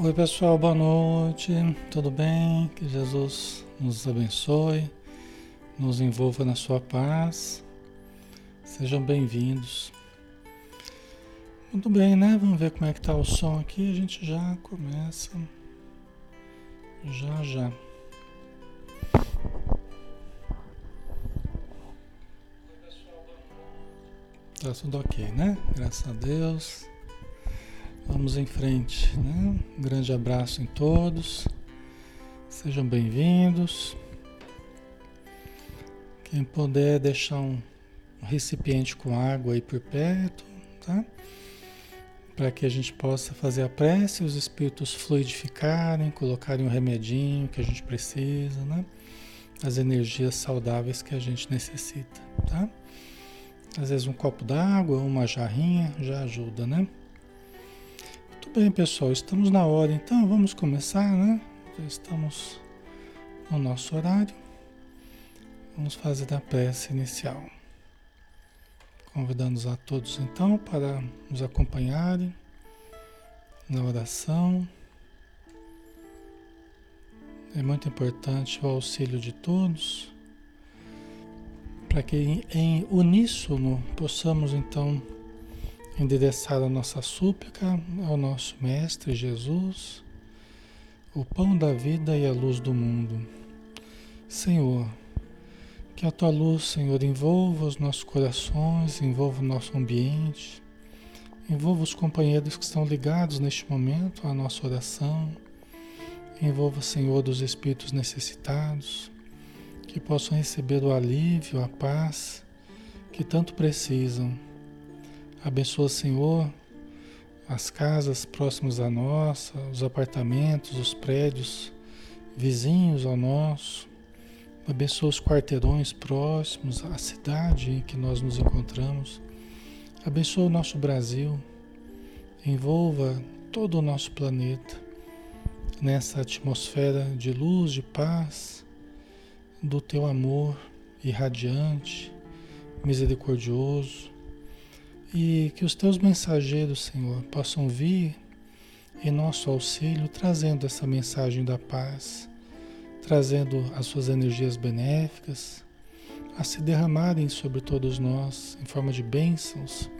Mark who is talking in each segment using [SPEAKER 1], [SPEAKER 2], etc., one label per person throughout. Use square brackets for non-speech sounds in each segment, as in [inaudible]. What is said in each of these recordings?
[SPEAKER 1] Oi, pessoal, boa noite. Tudo bem? Que Jesus nos abençoe, nos envolva na sua paz. Sejam bem-vindos. Muito bem, né? Vamos ver como é que tá o som aqui. A gente já começa. Já, já. Tá tudo ok, né? Graças a Deus. Vamos em frente, né? Um grande abraço em todos. Sejam bem-vindos. Quem puder deixar um recipiente com água aí por perto, tá? Para que a gente possa fazer a prece, os espíritos fluidificarem, colocarem o remedinho que a gente precisa, né? As energias saudáveis que a gente necessita, tá? Às vezes um copo d'água, uma jarrinha já ajuda, né? Muito bem, pessoal, estamos na hora, então vamos começar, né? Já estamos no nosso horário. Vamos fazer a prece inicial. Convidando a todos então para nos acompanharem na oração. É muito importante o auxílio de todos, para que em uníssono possamos então endereçar a nossa súplica ao nosso Mestre Jesus, o pão da vida e a luz do mundo. Senhor, que a tua luz, Senhor, envolva os nossos corações, envolva o nosso ambiente, envolva os companheiros que estão ligados neste momento à nossa oração, envolva, Senhor, os espíritos necessitados, que possam receber o alívio, a paz que tanto precisam Abençoa, Senhor, as casas próximas à nossa, os apartamentos, os prédios vizinhos ao nosso. Abençoa os quarteirões próximos, a cidade em que nós nos encontramos. Abençoa o nosso Brasil. Envolva todo o nosso planeta nessa atmosfera de luz, de paz, do teu amor irradiante, misericordioso e que os teus mensageiros, Senhor, possam vir em nosso auxílio, trazendo essa mensagem da paz, trazendo as suas energias benéficas a se derramarem sobre todos nós em forma de bênçãos,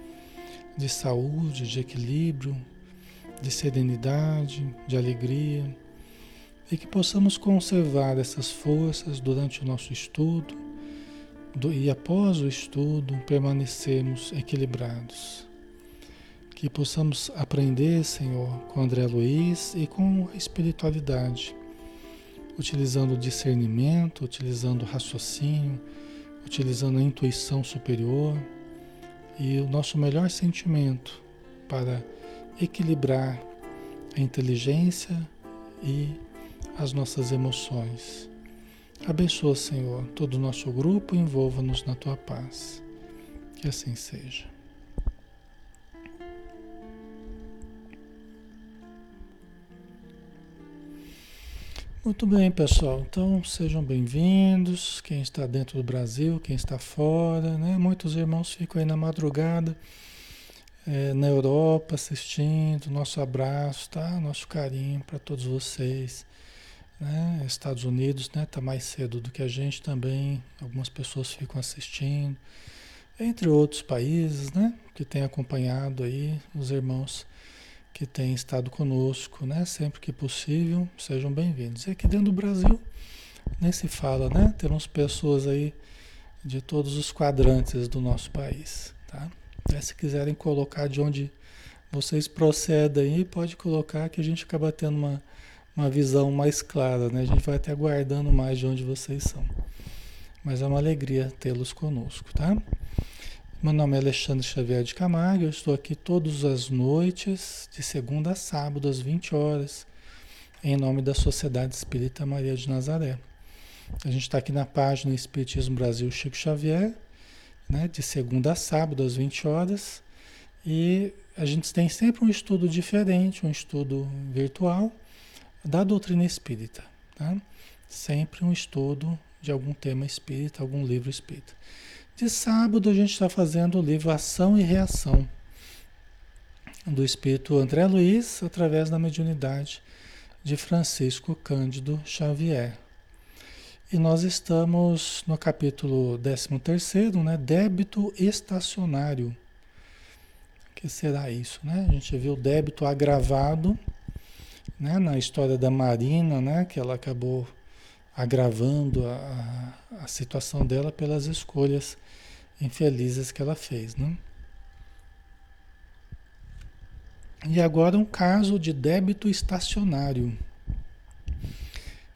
[SPEAKER 1] de saúde, de equilíbrio, de serenidade, de alegria, e que possamos conservar essas forças durante o nosso estudo do, e após o estudo permanecermos equilibrados. Que possamos aprender, Senhor, com André Luiz e com a espiritualidade, utilizando o discernimento, utilizando o raciocínio, utilizando a intuição superior e o nosso melhor sentimento para equilibrar a inteligência e as nossas emoções Abençoa, Senhor, todo o nosso grupo envolva-nos na tua paz. Que assim seja. Muito bem, pessoal. Então, sejam bem-vindos. Quem está dentro do Brasil, quem está fora, né? Muitos irmãos ficam aí na madrugada, é, na Europa, assistindo. Nosso abraço, tá? Nosso carinho para todos vocês. Né? Estados Unidos está né, mais cedo do que a gente também, algumas pessoas ficam assistindo, entre outros países né, que têm acompanhado aí os irmãos que têm estado conosco, né? Sempre que possível, sejam bem-vindos. E aqui dentro do Brasil, nem se fala, né? Temos pessoas aí de todos os quadrantes do nosso país, tá? se quiserem colocar de onde vocês procedem aí, pode colocar que a gente acaba tendo uma uma visão mais clara, né? A gente vai até aguardando mais de onde vocês são. Mas é uma alegria tê-los conosco, tá? Meu nome é Alexandre Xavier de Camargo, eu estou aqui todas as noites, de segunda a sábado, às 20 horas, em nome da Sociedade Espírita Maria de Nazaré. A gente está aqui na página Espiritismo Brasil Chico Xavier, né, de segunda a sábado, às 20 horas, e a gente tem sempre um estudo diferente, um estudo virtual, da doutrina espírita. Tá? Sempre um estudo de algum tema espírita, algum livro espírita. De sábado a gente está fazendo o livro Ação e Reação, do espírito André Luiz, através da mediunidade de Francisco Cândido Xavier. E nós estamos no capítulo 13, né? Débito estacionário. O que será isso, né? A gente viu débito agravado, né? Na história da Marina, né? Que ela acabou agravando a, a situação dela pelas escolhas infelizes que ela fez, né? E agora um caso de débito estacionário.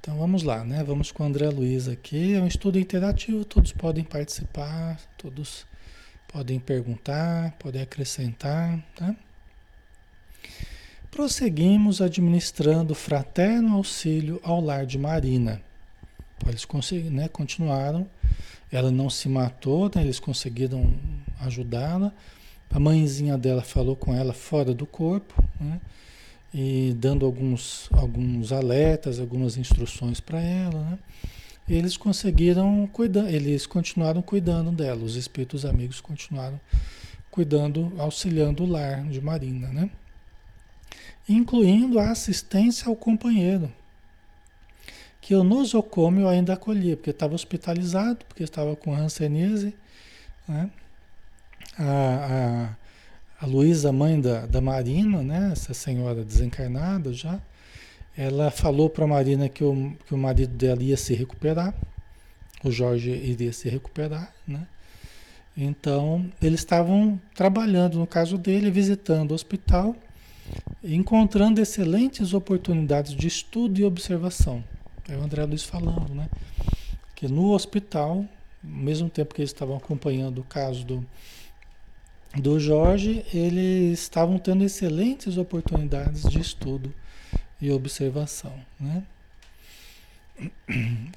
[SPEAKER 1] Então vamos lá, né? Vamos com o André Luiz aqui. É um estudo interativo, todos podem participar, todos podem perguntar, podem acrescentar, tá? Prosseguimos administrando fraterno auxílio ao lar de Marina. Eles né, continuaram, ela não se matou, né, eles conseguiram ajudá-la a mãezinha dela falou com ela fora do corpo, né? E dando alguns, alguns alertas, algumas instruções para ela, né? Eles conseguiram cuidar, eles continuaram cuidando dela, os espíritos amigos continuaram cuidando, auxiliando o lar de Marina, né? Incluindo a assistência ao companheiro, que o nosocômio ainda acolhia, porque estava hospitalizado, porque estava com hanseníase, né? a, a, a Luísa, mãe da, da Marina, né, essa senhora desencarnada já, ela falou para a Marina que o, que o marido dela ia se recuperar, o Jorge iria se recuperar, né? Então, eles estavam trabalhando, no caso dele, visitando o hospital, encontrando excelentes oportunidades de estudo e observação. É o André Luiz falando, né? Que no hospital, ao mesmo tempo que eles estavam acompanhando o caso do, do Jorge, eles estavam tendo excelentes oportunidades de estudo e observação. Né?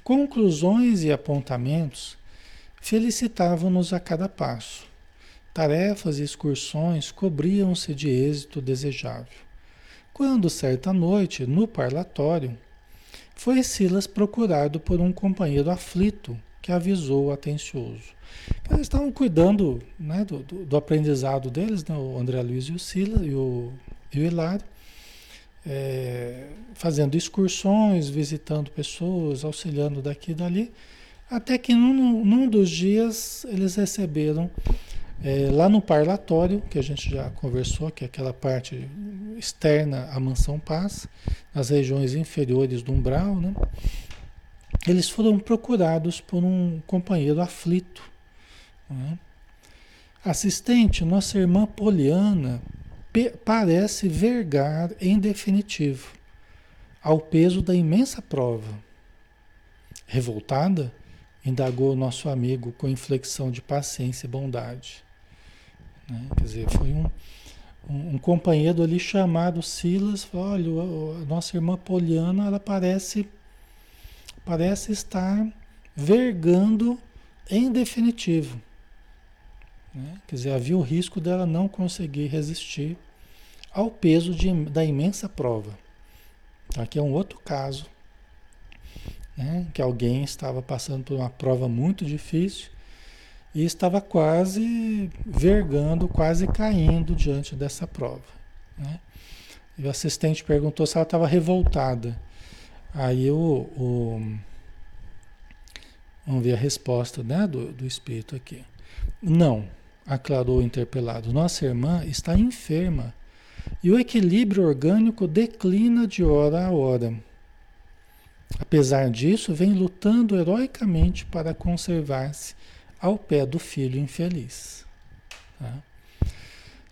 [SPEAKER 1] Conclusões e apontamentos felicitavam-nos a cada passo. Tarefas e excursões cobriam-se de êxito desejável. Quando, certa noite, no parlatório, foi Silas procurado por um companheiro aflito que avisou atencioso. Eles estavam cuidando né, do, do, do, aprendizado deles, né, o André Luiz e o Silas e o, e o Hilário, é, fazendo excursões, visitando pessoas, auxiliando daqui e dali, até que num, num dos dias eles receberam é, lá no parlatório, que a gente já conversou, que é aquela parte externa à mansão paz, nas regiões inferiores do umbral, né? eles foram procurados por um companheiro aflito. Né? Assistente, nossa irmã Poliana parece vergar em definitivo ao peso da imensa prova. Revoltada, indagou nosso amigo com inflexão de paciência e bondade. Né? Quer dizer, foi um, um, um, companheiro ali chamado Silas, falou, olha, a nossa irmã Poliana, ela parece parece estar vergando em definitivo. Né? Quer dizer, havia o risco dela não conseguir resistir ao peso de, da imensa prova. Aqui é um outro caso, né? que alguém estava passando por uma prova muito difícil e estava quase vergando, quase caindo diante dessa prova. Né? E o assistente perguntou se ela estava revoltada. Aí o, o, vamos ver a resposta né, do, do espírito aqui. Não, aclarou o interpelado. Nossa irmã está enferma e o equilíbrio orgânico declina de hora a hora. Apesar disso, vem lutando heroicamente para conservar-se ao pé do filho infeliz. Tá?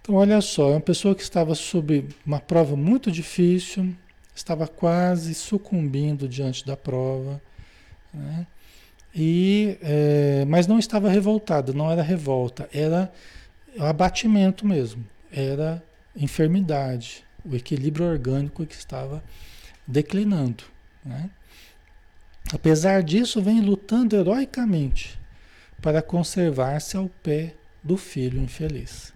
[SPEAKER 1] Então, olha só, é uma pessoa que estava sob uma prova muito difícil, estava quase sucumbindo diante da prova, né? e, é, mas não estava revoltada, não era revolta, era abatimento mesmo, era enfermidade, o equilíbrio orgânico que estava declinando. Né? Apesar disso, vem lutando heroicamente para conservar-se ao pé do filho infeliz.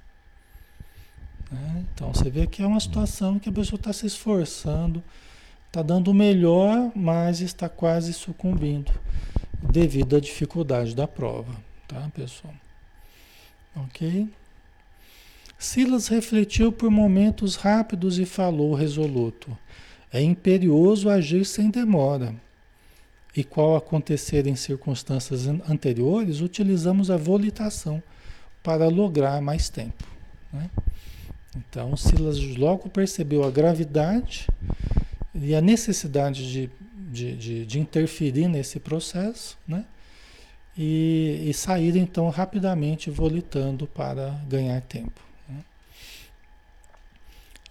[SPEAKER 1] Né? Então você vê que é uma situação que a pessoa está se esforçando, está dando o melhor, mas está quase sucumbindo devido à dificuldade da prova, tá, pessoal? Ok? Silas refletiu por momentos rápidos e falou resoluto: É imperioso agir sem demora. E qual acontecer em circunstâncias anteriores, utilizamos a volitação para lograr mais tempo. Né? Então, Silas logo percebeu a gravidade e a necessidade de, de, de, de interferir nesse processo, né? E, e sair então rapidamente volitando para ganhar tempo.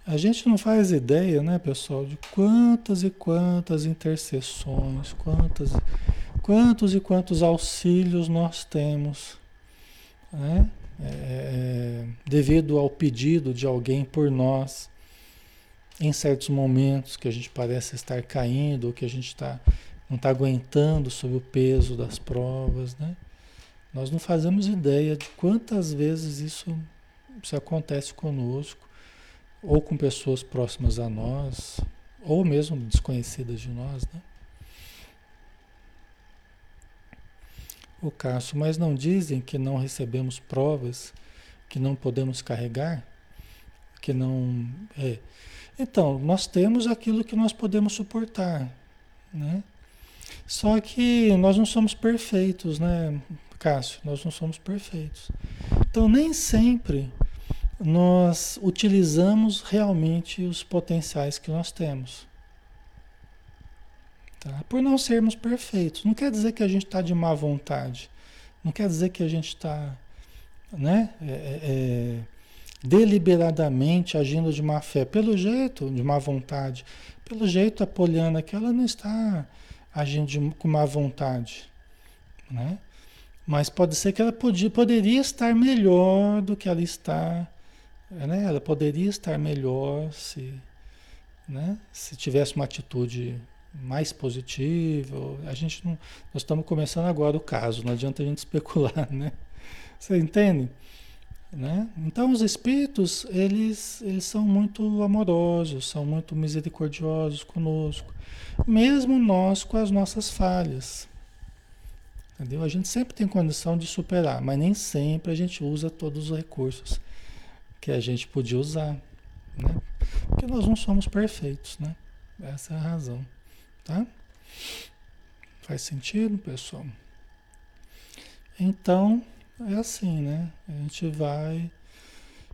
[SPEAKER 1] A gente não faz ideia, né, pessoal, de quantas e quantas intercessões, quantas, quantos e quantos auxílios nós temos, né? É, é, devido ao pedido de alguém por nós, em certos momentos que a gente parece estar caindo, ou que a gente está não está aguentando sob o peso das provas, né? Nós não fazemos ideia de quantas vezes isso, isso acontece conosco, ou com pessoas próximas a nós, ou mesmo desconhecidas de nós, né? O Cássio, mas não dizem que não recebemos provas, que não podemos carregar, que não. É. Então, nós temos aquilo que nós podemos suportar, né? Só que nós não somos perfeitos, né, Cássio? Nós não somos perfeitos. Então, nem sempre nós utilizamos realmente os potenciais que nós temos. Tá? Por não sermos perfeitos. Não quer dizer que a gente está de má vontade. Não quer dizer que a gente está né, é, é, é, deliberadamente agindo de má fé. Pelo jeito, de má vontade. Pelo jeito, a Poliana que ela não está agindo de, com má vontade. Né? Mas pode ser que ela podia, poderia estar melhor do que ela está. Né? Ela poderia estar melhor se, né? se tivesse uma atitude mais positiva. A gente não, nós estamos começando agora o caso, não adianta a gente [laughs] especular, né? Você entende? Né? Então os espíritos eles, eles são muito amorosos, são muito misericordiosos conosco, mesmo nós com as nossas falhas. Entendeu? A gente sempre tem condição de superar, mas nem sempre a gente usa todos os recursos que a gente podia usar, né? Porque nós não somos perfeitos, né? Essa é a razão, tá? Faz sentido, pessoal? Então, é assim, né? A gente vai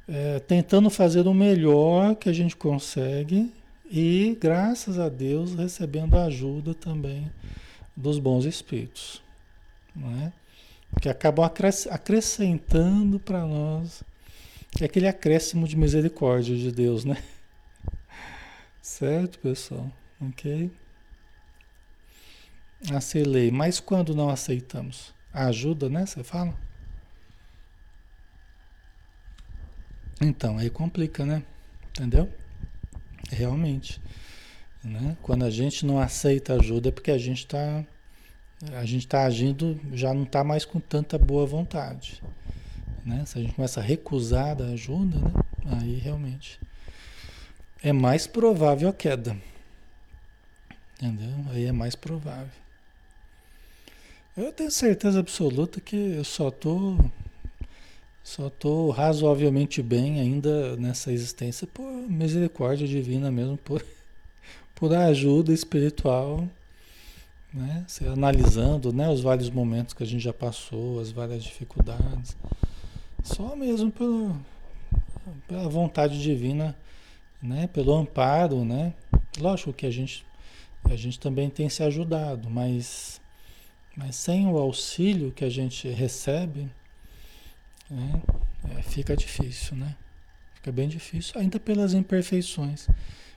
[SPEAKER 1] é, tentando fazer o melhor que a gente consegue e, graças a Deus, recebendo a ajuda também dos bons espíritos, não é? Que acabam acrescentando para nós é aquele acréscimo de misericórdia de Deus, né? Certo, pessoal? Ok? Acelei. Mas quando não aceitamos? A ajuda, né? Você fala? Então, aí complica, né? Entendeu? Realmente. Né? Quando a gente não aceita ajuda é porque a gente está a gente está agindo, já não está mais com tanta boa vontade. Né? Se a gente começa a recusar a ajuda, né? aí realmente é mais provável a queda. Entendeu? Aí é mais provável. Eu tenho certeza absoluta que eu só estou só estou razoavelmente bem ainda nessa existência por misericórdia divina mesmo, por, [laughs] por ajuda espiritual, né? Analisando né, os vários momentos que a gente já passou, as várias dificuldades. Só mesmo pelo, pela vontade divina, né? pelo amparo, né? Lógico que a gente, a gente também tem se ajudado, mas, mas sem o auxílio que a gente recebe, né? É, fica difícil, né? Fica bem difícil, ainda pelas imperfeições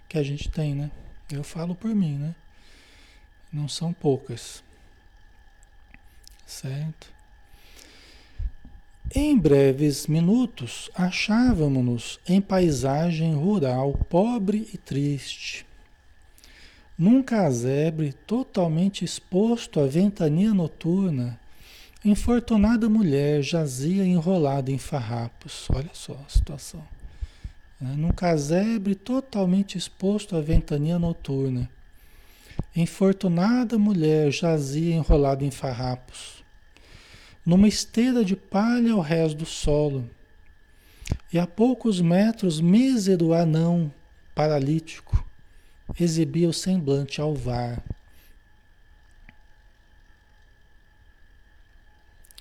[SPEAKER 1] que a gente tem, né? Eu falo por mim, né? Não são poucas. Certo? Em breves minutos, achávamos-nos em paisagem rural pobre e triste. Num casebre totalmente exposto à ventania noturna, Infortunada mulher jazia enrolada em farrapos. Olha só a situação. É, num casebre totalmente exposto à ventania noturna. Infortunada mulher jazia enrolada em farrapos. Numa esteira de palha ao rés do solo. E a poucos metros, mísero anão, paralítico, exibia o semblante alvar.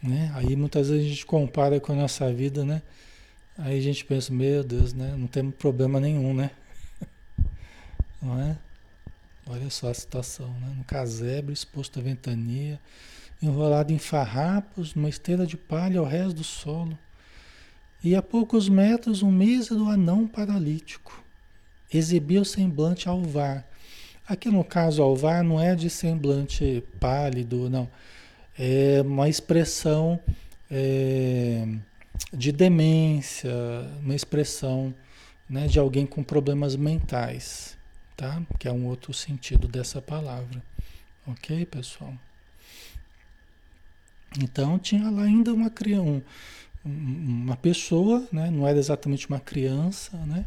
[SPEAKER 1] Né? Aí muitas vezes a gente compara com a nossa vida, né? Aí a gente pensa, meu Deus, né? Não temos problema nenhum, né? [laughs] Não é? Olha só a situação, né? No casebre, exposto à ventania, enrolado em farrapos, numa esteira de palha ao resto do solo. E a poucos metros, um mísero anão paralítico. Exibia o semblante alvar. Aqui no caso, alvar não é de semblante pálido, não. É uma expressão é, de demência, uma expressão né, de alguém com problemas mentais, tá? Que é um outro sentido dessa palavra. Ok, pessoal? Então tinha lá ainda uma criança, uma pessoa, né? não era exatamente uma criança, né?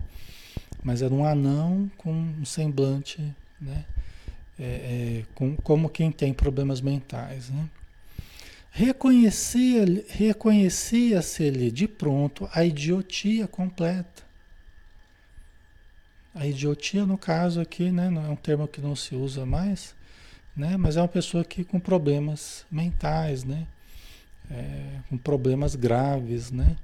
[SPEAKER 1] mas era um anão com um semblante, né? É, é, com, como quem tem problemas mentais. Né? Reconhecia-se-lhe reconhecia de pronto a idiotia completa. A idiotia, no caso aqui, né, não é um termo que não se usa mais, né, mas é uma pessoa que com problemas mentais, né, é, com problemas graves, né?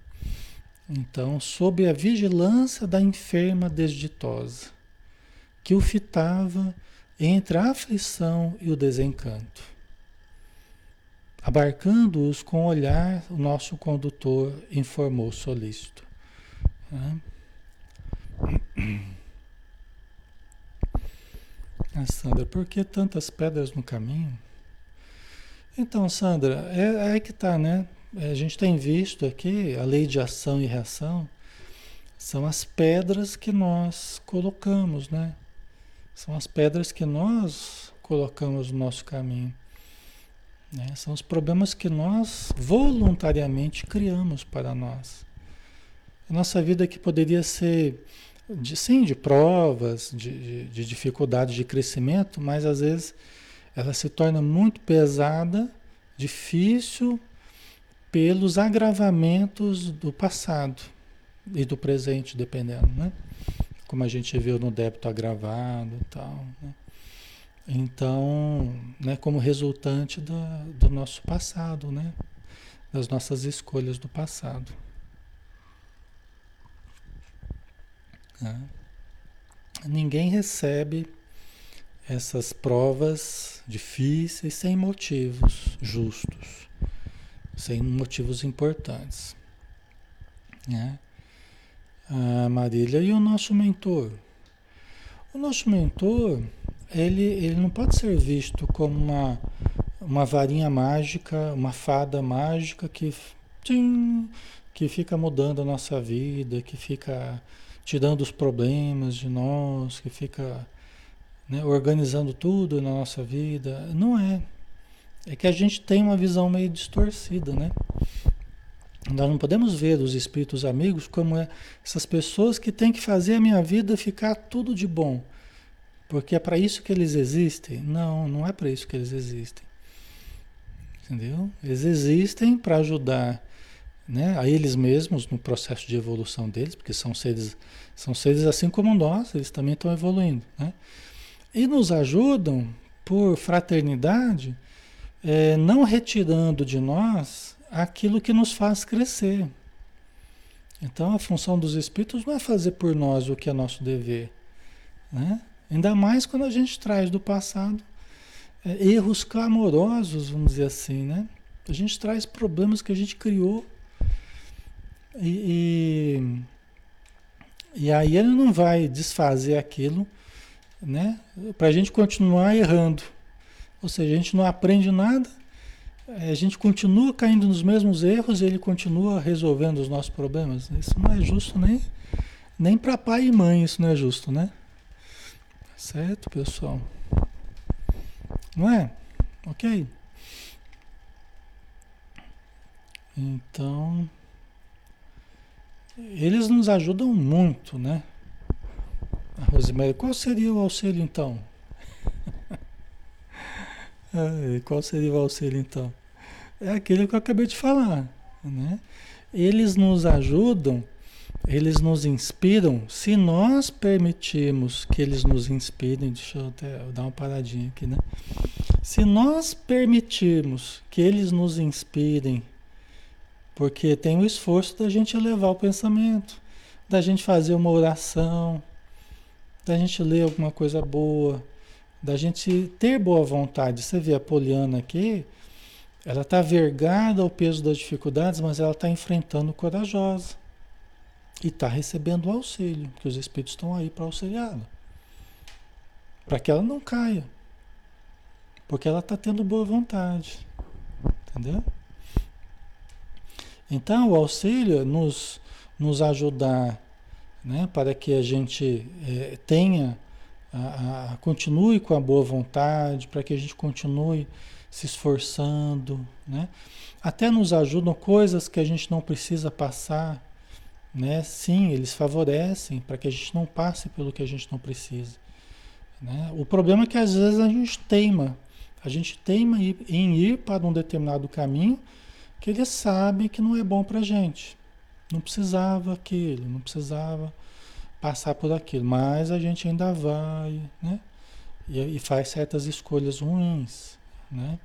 [SPEAKER 1] Então, sob a vigilância da enferma desditosa, que o fitava entre a aflição e o desencanto, abarcando-os com o olhar, o nosso condutor informou solícito. Né? Ah, Sandra, por que tantas pedras no caminho? Então, Sandra, é, é que tá, né? É, a gente tem visto aqui a lei de ação e reação são as pedras que nós colocamos, né? São as pedras que nós colocamos no nosso caminho. Né? São os problemas que nós voluntariamente criamos para nós. A nossa vida que poderia ser, de, sim, de provas, de, de, de dificuldades de crescimento, mas às vezes ela se torna muito pesada, difícil, pelos agravamentos do passado e do presente, dependendo, né? Como a gente viu no débito agravado e tal, né? Então, né, como resultante da, do nosso passado, né? Das nossas escolhas do passado. Né? Ninguém recebe essas provas difíceis sem motivos justos, sem motivos importantes. Né? A Marília e o nosso mentor. O nosso mentor, ele, ele não pode ser visto como uma, uma varinha mágica, uma fada mágica que, tchim, que fica mudando a nossa vida, que fica tirando os problemas de nós, que fica né, organizando tudo na nossa vida. Não é. É que a gente tem uma visão meio distorcida, né? Nós não podemos ver os espíritos amigos como é essas pessoas que têm que fazer a minha vida ficar tudo de bom. Porque é para isso que eles existem? Não, não é para isso que eles existem. Entendeu? Eles existem para ajudar né, a eles mesmos no processo de evolução deles, porque são seres, são seres assim como nós, eles também estão evoluindo. Né? E nos ajudam, por fraternidade, é, não retirando de nós aquilo que nos faz crescer. Então a função dos espíritos não é fazer por nós o que é nosso dever. Né? Ainda mais quando a gente traz do passado é, erros clamorosos, vamos dizer assim. Né? A gente traz problemas que a gente criou. E, e, e aí ele não vai desfazer aquilo né? Para a gente continuar errando. Ou seja, a gente não aprende nada, eh, a gente continua caindo nos mesmos erros e ele continua resolvendo os nossos problemas. Isso não é justo nem, nem para pai e mãe, isso não é justo, né? Certo, pessoal? Não é? Ok? Então, eles nos ajudam muito, né? Rosemary, qual seria o auxílio então? [laughs] é, qual seria o auxílio então? É aquele que eu acabei de falar, né? Eles nos ajudam eles nos inspiram se nós permitirmos que eles nos inspirem. Deixa eu até dar uma paradinha aqui, né? Se nós permitirmos que eles nos inspirem, porque tem o esforço da gente elevar o pensamento, da gente fazer uma oração, da gente ler alguma coisa boa, da gente ter boa vontade. Você vê a Poliana aqui, ela está vergada ao peso das dificuldades, mas ela está enfrentando corajosa. E está recebendo o auxílio, que os espíritos estão aí para auxiliá-la. Para que ela não caia. Porque ela está tendo boa vontade. Entendeu? Então, o auxílio é nos, nos ajudar né, para que a gente é, tenha, a, a, continue com a boa vontade, para que a gente continue se esforçando, né? Até nos ajudam coisas que a gente não precisa passar, né? Sim, eles favorecem para que a gente não passe pelo que a gente não precisa. Né? O problema é que às vezes a gente teima, a gente teima em ir para um determinado caminho que ele sabe que não é bom para a gente. Não precisava aquilo, não precisava passar por aquilo, mas a gente ainda vai, né? E, e faz certas escolhas ruins né?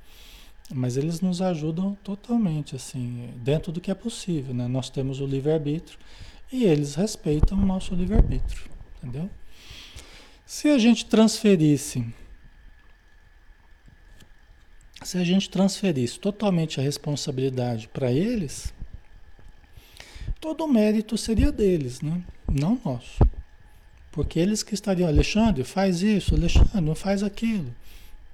[SPEAKER 1] Mas eles nos ajudam totalmente, assim, dentro do que é possível, né? Nós temos o livre-arbítrio e eles respeitam o nosso livre-arbítrio, entendeu? Se a gente transferisse, se a gente transferisse totalmente a responsabilidade para eles, todo o mérito seria deles, né? Não nosso. Porque eles que estariam, Alexandre, faz isso, Alexandre, não faz aquilo.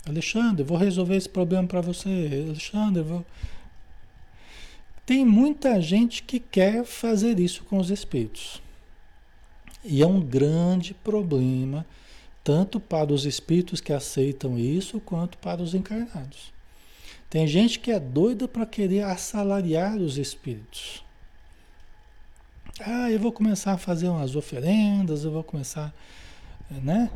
[SPEAKER 1] Alexandre, vou resolver esse problema para você. Alexandre, vou. Tem muita gente que quer fazer isso com os espíritos. E é um grande problema, tanto para os espíritos que aceitam isso, quanto para os encarnados. Tem gente que é doida para querer assalariar os espíritos. Ah, eu vou começar a fazer umas oferendas, eu vou começar, né?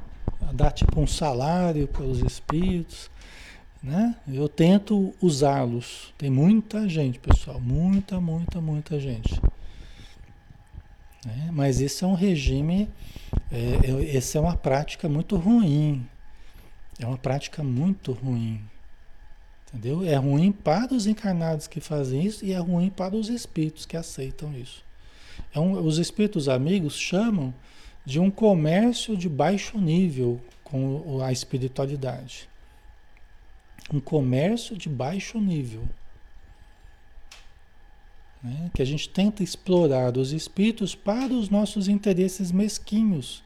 [SPEAKER 1] dar tipo um salário para os espíritos, né? Eu tento usá-los. Tem muita gente, pessoal, muita, muita, muita gente. Né? Mas esse é um regime, é, essa é uma prática muito ruim. É uma prática muito ruim. Entendeu? É ruim para os encarnados que fazem isso e é ruim para os espíritos que aceitam isso. É um, os espíritos amigos chamam de um comércio de baixo nível com a espiritualidade. Um comércio de baixo nível. Né? Que a gente tenta explorar os espíritos para os nossos interesses mesquinhos.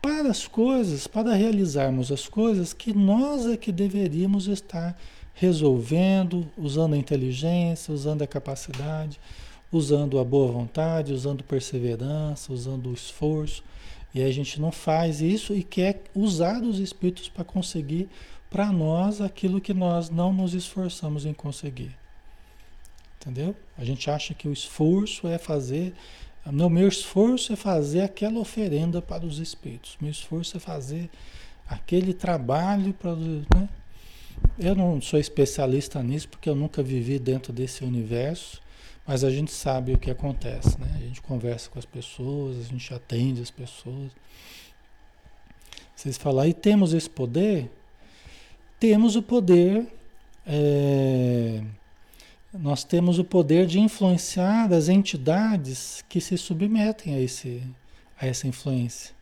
[SPEAKER 1] Para as coisas, para realizarmos as coisas que nós é que deveríamos estar resolvendo, usando a inteligência, usando a capacidade usando a boa vontade, usando perseverança, usando o esforço. E a gente não faz isso e quer usar os espíritos para conseguir para nós aquilo que nós não nos esforçamos em conseguir. Entendeu? A gente acha que o esforço é fazer. No meu esforço é fazer aquela oferenda para os espíritos. Meu esforço é fazer aquele trabalho para. Né? Eu não sou especialista nisso porque eu nunca vivi dentro desse universo. Mas a gente sabe o que acontece, né? A gente conversa com as pessoas, a gente atende as pessoas. Vocês falam, e temos esse poder? Temos o poder, é, nós temos o poder de influenciar as entidades que se submetem a, esse, a essa influência.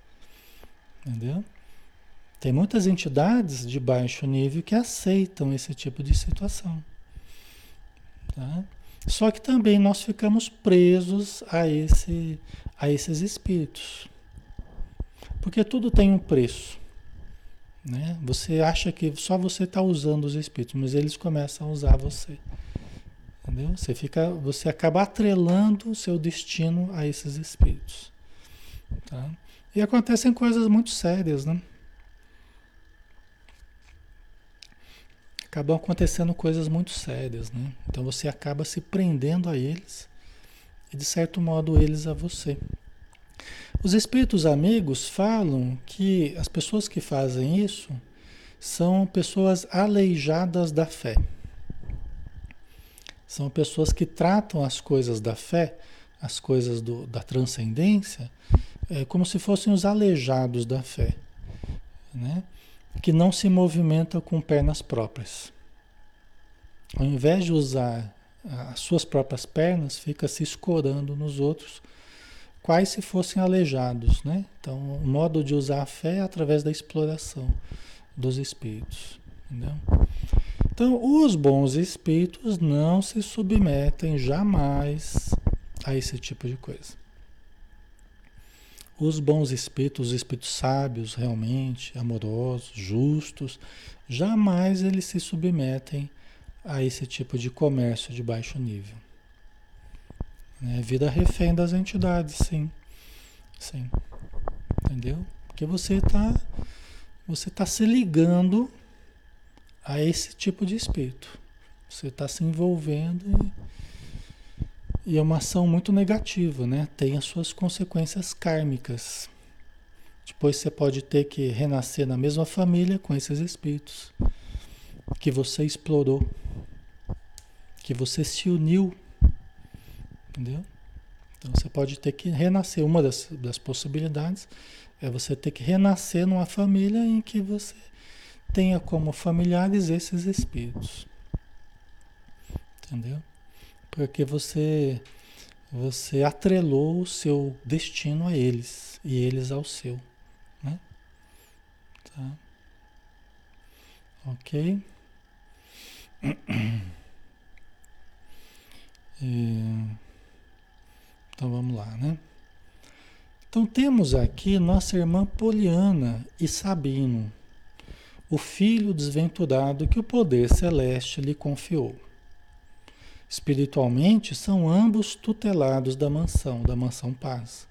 [SPEAKER 1] Entendeu? Tem muitas entidades de baixo nível que aceitam esse tipo de situação. Tá? Só que também nós ficamos presos a, esse, a esses espíritos. Porque tudo tem um preço. Né? Você acha que só você está usando os espíritos, mas eles começam a usar você. Entendeu? Você, fica, você acaba atrelando o seu destino a esses espíritos. Tá? E acontecem coisas muito sérias, né? Acabam acontecendo coisas muito sérias, né? Então você acaba se prendendo a eles e de certo modo eles a você. Os espíritos amigos falam que as pessoas que fazem isso são pessoas aleijadas da fé. São pessoas que tratam as coisas da fé as coisas do, da transcendência, é como se fossem os aleijados da fé, né? Que não se movimentam com pernas próprias. Ao invés de usar as suas próprias pernas, fica se escorando nos outros, quais se fossem aleijados. Né? Então, o modo de usar a fé é através da exploração dos espíritos. Entendeu? Então, os bons espíritos não se submetem jamais a esse tipo de coisa. Os bons espíritos, os espíritos sábios, realmente amorosos, justos, jamais eles se submetem a esse tipo de comércio de baixo nível. É vida refém das entidades, sim. Sim. Entendeu? Porque você está você tá se ligando a esse tipo de espírito. Você está se envolvendo e, e, é uma ação muito negativa, né? Tem as suas consequências kármicas. Depois você pode ter que renascer na mesma família com esses espíritos que você explorou, que você se uniu, entendeu? Então você pode ter que renascer. Uma das, das possibilidades é você ter que renascer numa família em que você tenha como familiares esses espíritos. Entendeu? Porque você você atrelou o seu destino a eles e eles ao seu, né? Tá? OK? [clears throat] então vamos lá, né? Então temos aqui nossa irmã Poliana e Sabino o filho desventurado que o poder celeste lhe confiou. Espiritualmente, são ambos tutelados da mansão, da mansão paz,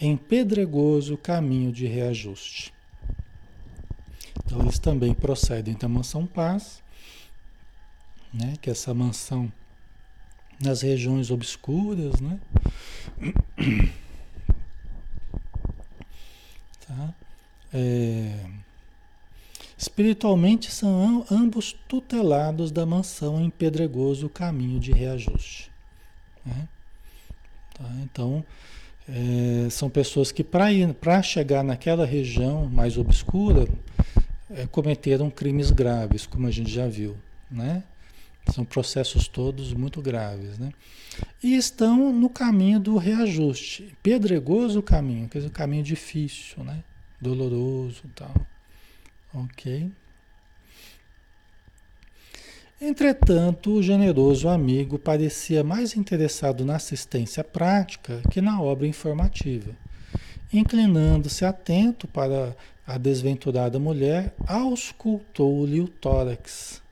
[SPEAKER 1] em pedregoso caminho de reajuste. Então, eles também procedem da mansão paz, né, que é essa mansão nas regiões obscuras, né? [clears throat] Tá? É, Espiritualmente são ambos tutelados da mansão em pedregoso caminho de reajuste. Né? Tá? Então, é, são pessoas que para chegar naquela região mais obscura é, cometeram crimes graves, como a gente já viu. Né? São processos todos muito graves. Né? E estão no caminho do reajuste. Pedregoso o caminho, quer dizer, um caminho difícil, né? doloroso tal. Ok? Entretanto, o generoso amigo parecia mais interessado na assistência prática que na obra informativa. Inclinando-se atento para a desventurada mulher, auscultou-lhe o tórax,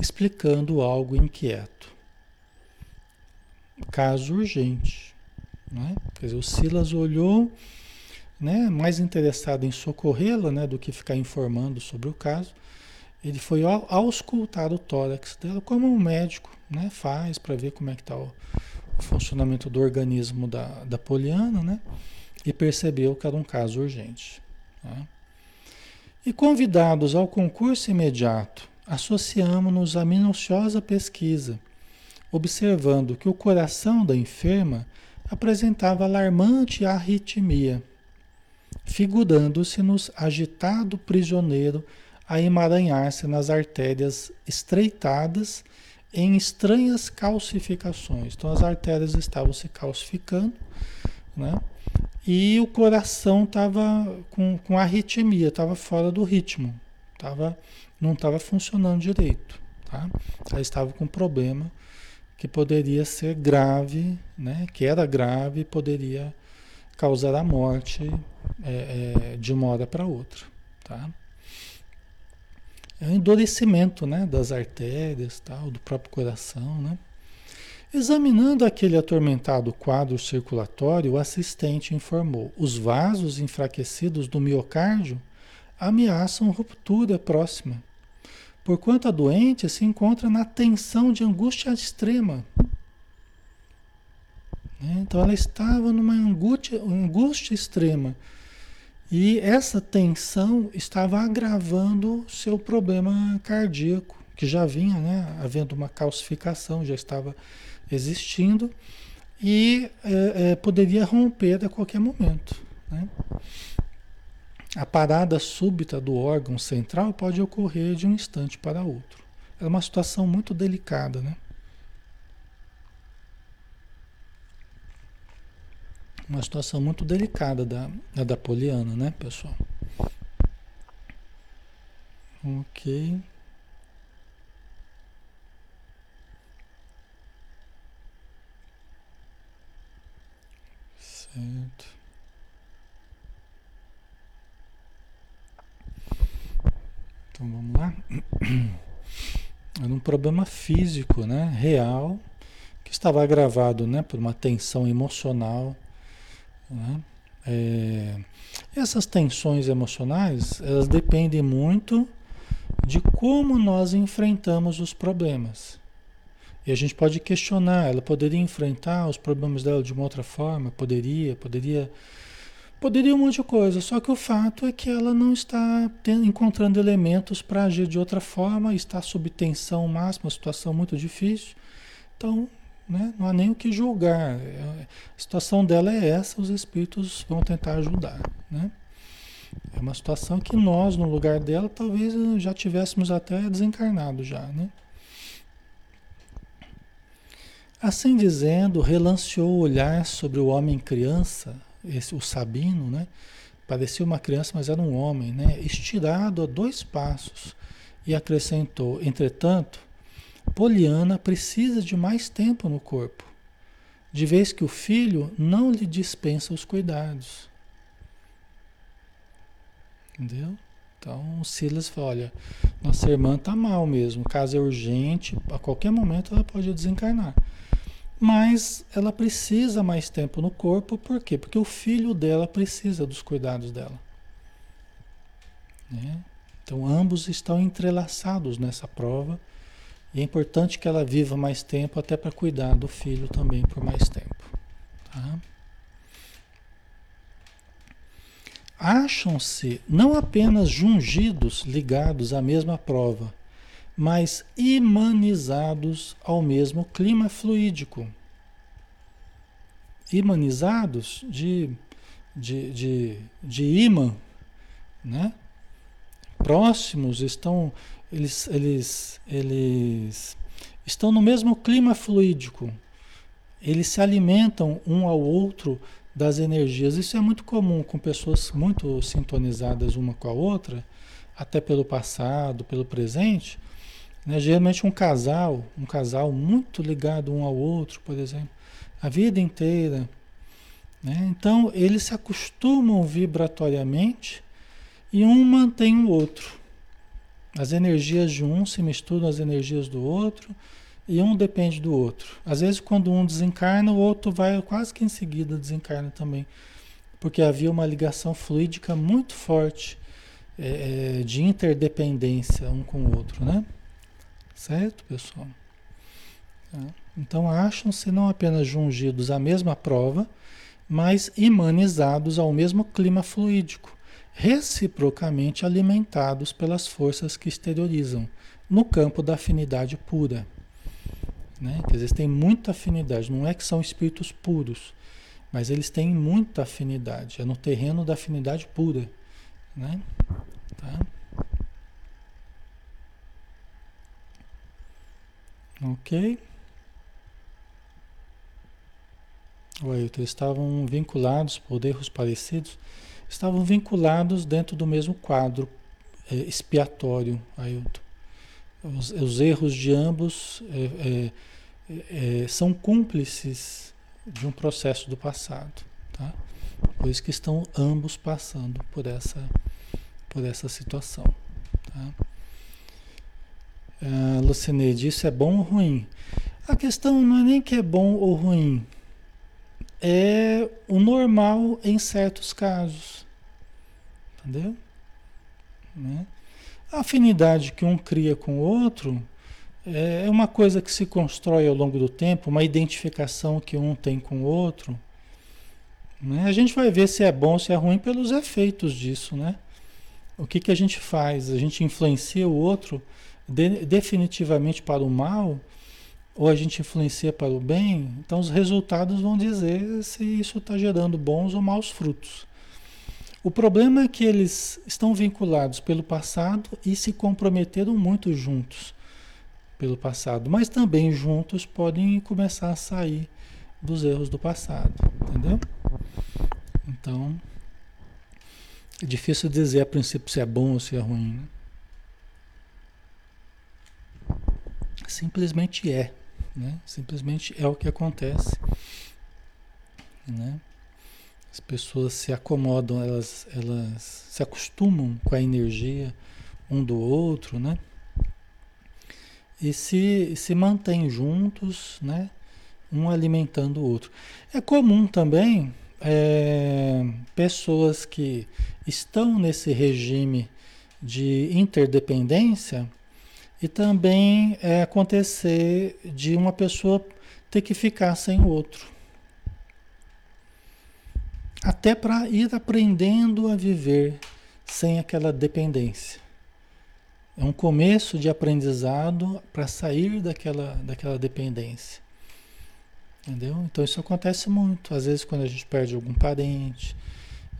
[SPEAKER 1] explicando algo inquieto. Caso urgente. Né? Quer dizer, o Silas olhou né, mais interessado em socorrê-la né, do que ficar informando sobre o caso, ele foi auscultar o tórax dela como um médico né, faz para ver como é que está o, o, funcionamento do organismo da, da Poliana, né, e percebeu que era um caso urgente. Né. E convidados ao concurso imediato, associamos-nos à minuciosa pesquisa, observando que o coração da enferma apresentava alarmante arritmia figurando-se-nos agitado prisioneiro a emaranhar-se nas artérias estreitadas em estranhas calcificações. Então as artérias estavam se calcificando, né? E o coração estava com, com arritmia, estava fora do ritmo, tava, não estava funcionando direito. Tá? Ela estava com um problema que poderia ser grave, né? que era grave e poderia causar a morte é, é, de uma hora para outra. Tá? É um endurecimento né, das artérias, tal, do próprio coração. Né? Examinando aquele atormentado quadro circulatório, o assistente informou: os vasos enfraquecidos do miocárdio ameaçam ruptura próxima, porquanto a doente se encontra na tensão de angústia extrema. Né? Então ela estava numa angústia, angústia extrema. E essa tensão estava agravando seu problema cardíaco, que já vinha né, havendo uma calcificação, já estava existindo. e é, é, poderia romper a qualquer momento. Né? A parada súbita do órgão central pode ocorrer de um instante para outro. É uma situação muito delicada, né? Uma situação muito delicada da, da Poliana, né, pessoal? Ok. Certo. Então vamos lá. [clears throat] Era um problema físico, né? Real, que estava agravado, né? Por uma tensão emocional, né? É, essas tensões emocionais, elas dependem muito de como nós enfrentamos os problemas. E a gente pode questionar, ela poderia enfrentar os problemas dela de uma outra forma? Poderia, poderia. Poderia um monte de coisa, só que o fato é que ela não está tendo, encontrando elementos para agir de outra forma, está sob tensão máxima, situação muito difícil. Então, né, não há nem o que julgar. A situação dela é essa, os espíritos vão tentar ajudar. Né? É uma situação que nós, no lugar dela, talvez já tivéssemos até desencarnado já, né? Assim dizendo, relanceou o olhar sobre o homem criança, esse, o Sabino, né? Parecia uma criança, mas era um homem, né? Estirado a dois passos. E acrescentou: Entretanto, Poliana precisa de mais tempo no corpo, de vez que o filho não lhe dispensa os cuidados. Entendeu? Então o Silas fala, olha, nossa irmã está mal mesmo, o caso é urgente, a qualquer momento ela pode desencarnar. Mas ela precisa mais tempo no corpo, por quê? Porque o filho dela precisa dos cuidados dela. Né? Então ambos estão entrelaçados nessa prova. E é importante que ela viva mais tempo até para cuidar do filho também por mais tempo. Tá? Acham-se não apenas jungidos ligados à mesma prova, mas imanizados ao mesmo clima fluídico. Imanizados de, de, de, de imã, né? próximos, estão, eles, eles, eles estão no mesmo clima fluídico. Eles se alimentam um ao outro das energias. Isso é muito comum com pessoas muito sintonizadas uma com a outra, até pelo passado, pelo presente. Né? Geralmente um casal, um casal muito ligado um ao outro, por exemplo, a vida inteira. Né? Então eles se acostumam vibratoriamente e um mantém o outro. As energias de um se misturam às energias do outro e um depende do outro. Às vezes, quando um desencarna, o outro vai quase que em seguida desencarna também, porque havia uma ligação fluídica muito forte é, é de interdependência um com o outro, né? Certo, pessoal? Tá? Então, acham-se não apenas jungidos à mesma prova, mas imanizados ao mesmo clima fluídico, reciprocamente alimentados pelas forças que exteriorizam, no campo da afinidade pura. Né? Quer dizer, têm muita afinidade, não é que são espíritos puros, mas eles têm muita afinidade, é no terreno da afinidade pura. Né? Tá? Ok? O Ailton, estavam vinculados por erros parecidos, estavam vinculados dentro do mesmo quadro é, expiatório, Ailton. Os, os, erros de ambos é, é, é, são cúmplices de um processo do passado, tá? Por isso que estão ambos passando por essa, por essa situação, tá? Uh, Lucineide, isso é bom ou ruim? A questão não é nem que é bom ou ruim, é o normal em certos casos. Entendeu? Né? A afinidade que um cria com o outro é uma coisa que se constrói ao longo do tempo, uma identificação que um tem com o outro. Né? A gente vai ver se é bom ou se é ruim pelos efeitos disso, né? O que, que a gente faz? A gente influencia o outro de, definitivamente para o mal, ou a gente influencia para o bem, então os resultados vão dizer se isso está gerando bons ou maus frutos. O problema é que eles estão vinculados pelo passado e se comprometeram muito juntos pelo passado, mas também juntos podem começar a sair dos erros do passado, entendeu? Então, é difícil dizer a princípio se é bom ou se é ruim. Né? Simplesmente é. Né? Simplesmente é o que acontece. Né? As pessoas se acomodam, elas, elas se acostumam com a energia um do outro, né? E se, se mantêm juntos, né? Um alimentando o outro. É comum também é, pessoas que estão nesse regime de interdependência e também é acontecer de uma pessoa ter que ficar sem o outro. Até para ir aprendendo a viver sem aquela dependência. É um começo de aprendizado para sair daquela, daquela dependência. Entendeu? Então isso acontece muito. Às vezes quando a gente perde algum parente,